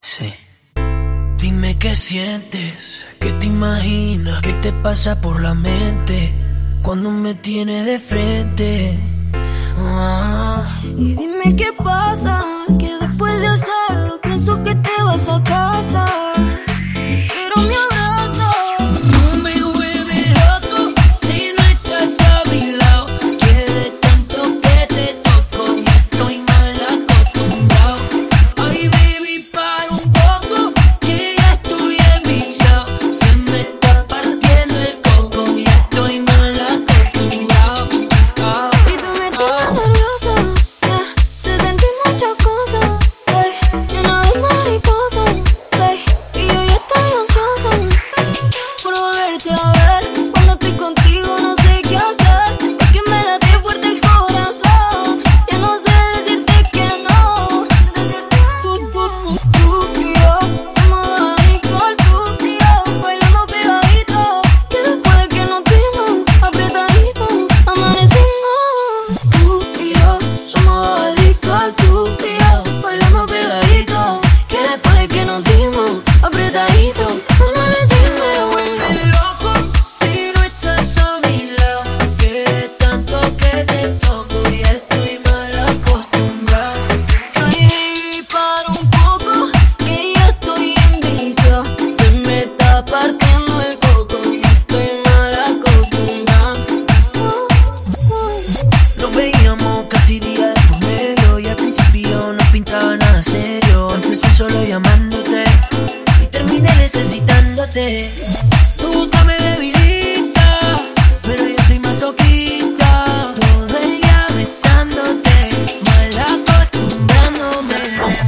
Sí. Dime qué sientes, qué te imaginas, qué te pasa por la mente cuando me tienes de frente. Ah. Y dime qué pasa, que después de hacerlo pienso que te vas a casa. Tú dame debilita, pero yo soy masoquista. Todo el día besándote, mal acostumbrándome.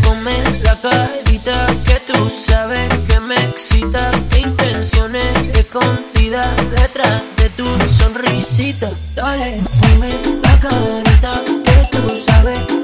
Come la carita que tú sabes que me excita. De intenciones escondidas detrás de tu sonrisita. Dale, dime la carita que tú sabes.